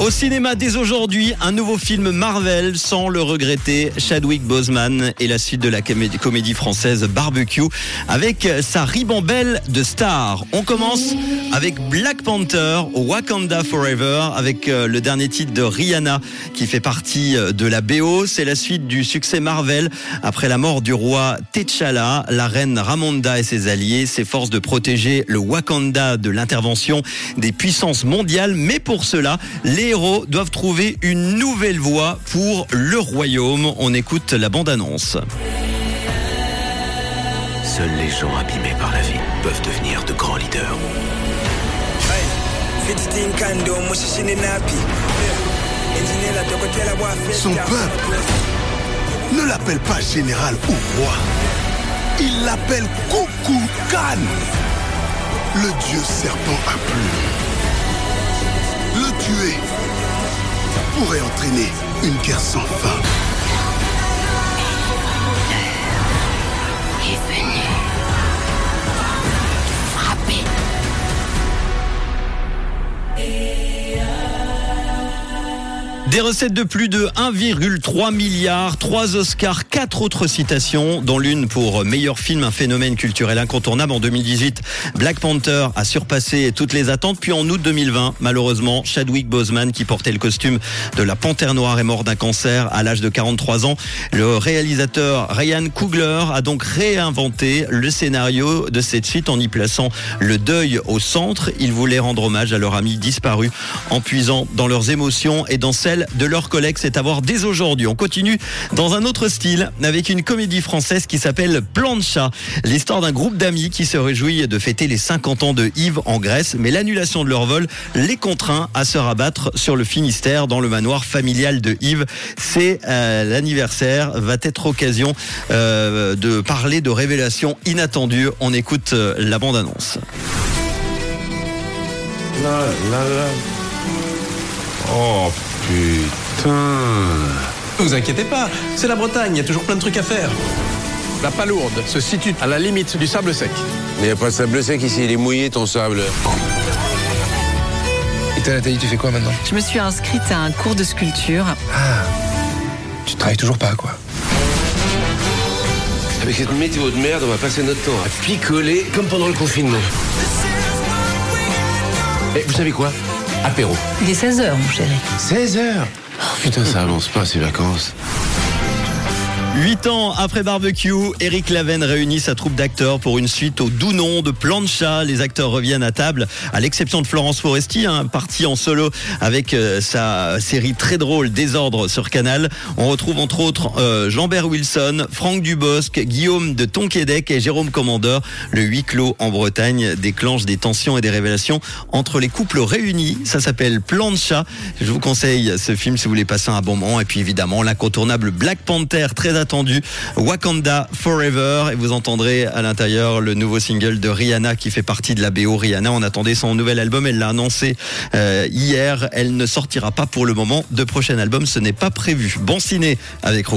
Au cinéma dès aujourd'hui, un nouveau film Marvel sans le regretter, Chadwick Boseman et la suite de la comédie, française Barbecue avec sa ribambelle de stars. On commence avec Black Panther, Wakanda Forever avec euh, le dernier titre de Rihanna qui fait partie euh, de la BO. C'est la suite du succès Marvel après la mort du roi T'Challa. La reine Ramonda et ses alliés s'efforcent de protéger le Wakanda de l'intervention des puissances mondiales, mais pour cela, les héros doivent trouver une nouvelle voie pour le royaume. On écoute la bande-annonce. Seuls les gens abîmés par la vie peuvent devenir de grands leaders. Son peuple ne l'appelle pas général ou roi. Il l'appelle Coucou Khan. Le dieu serpent à plumes. Le tuer pourrait entraîner une guerre sans fin. Des recettes de plus de 1,3 milliard, 3 Oscars, 4 autres citations, dont l'une pour meilleur film, un phénomène culturel incontournable. En 2018, Black Panther a surpassé toutes les attentes. Puis en août 2020, malheureusement, Chadwick Boseman, qui portait le costume de la Panthère Noire, est mort d'un cancer à l'âge de 43 ans. Le réalisateur Ryan Coogler a donc réinventé le scénario de cette suite en y plaçant le deuil au centre. Il voulait rendre hommage à leur ami disparu en puisant dans leurs émotions et dans celles de leurs collègues. C'est à voir dès aujourd'hui. On continue dans un autre style avec une comédie française qui s'appelle Plancha. L'histoire d'un groupe d'amis qui se réjouit de fêter les 50 ans de Yves en Grèce, mais l'annulation de leur vol les contraint à se rabattre sur le Finistère dans le manoir familial de Yves. C'est euh, l'anniversaire, va être occasion euh, de parler de révélations inattendues. On écoute euh, la bande-annonce. Oh putain. Vous inquiétez pas, c'est la Bretagne, il y a toujours plein de trucs à faire. La palourde se situe à la limite du sable sec. Il n'y a pas de sable sec ici, il est mouillé ton sable. Et toi Nathalie, tu fais quoi maintenant? Je me suis inscrite à un cours de sculpture. Tu travailles toujours pas quoi Avec cette météo de merde, on va passer notre temps à picoler comme pendant le confinement. Et vous savez quoi? Apéro. Il est 16h, mon chéri. 16 heures Putain, ça avance pas ces vacances. Huit ans après Barbecue, Eric Laven réunit sa troupe d'acteurs pour une suite au doux nom de Plancha. Les acteurs reviennent à table, à l'exception de Florence Foresti, hein, partie en solo avec euh, sa série très drôle Désordre sur Canal. On retrouve entre autres euh, Jean-Bert Wilson, Franck Dubosc, Guillaume de Tonquédec et Jérôme Commandeur. Le huis clos en Bretagne déclenche des tensions et des révélations entre les couples réunis. Ça s'appelle Plancha. Je vous conseille ce film si vous voulez passer un bon moment. Et puis évidemment l'incontournable Black Panther très attendu Wakanda Forever. Et vous entendrez à l'intérieur le nouveau single de Rihanna qui fait partie de la BO Rihanna on attendait son nouvel album. Elle l'a annoncé euh, hier. Elle ne sortira pas pour le moment de prochain album. Ce n'est pas prévu. Bon ciné avec Rouge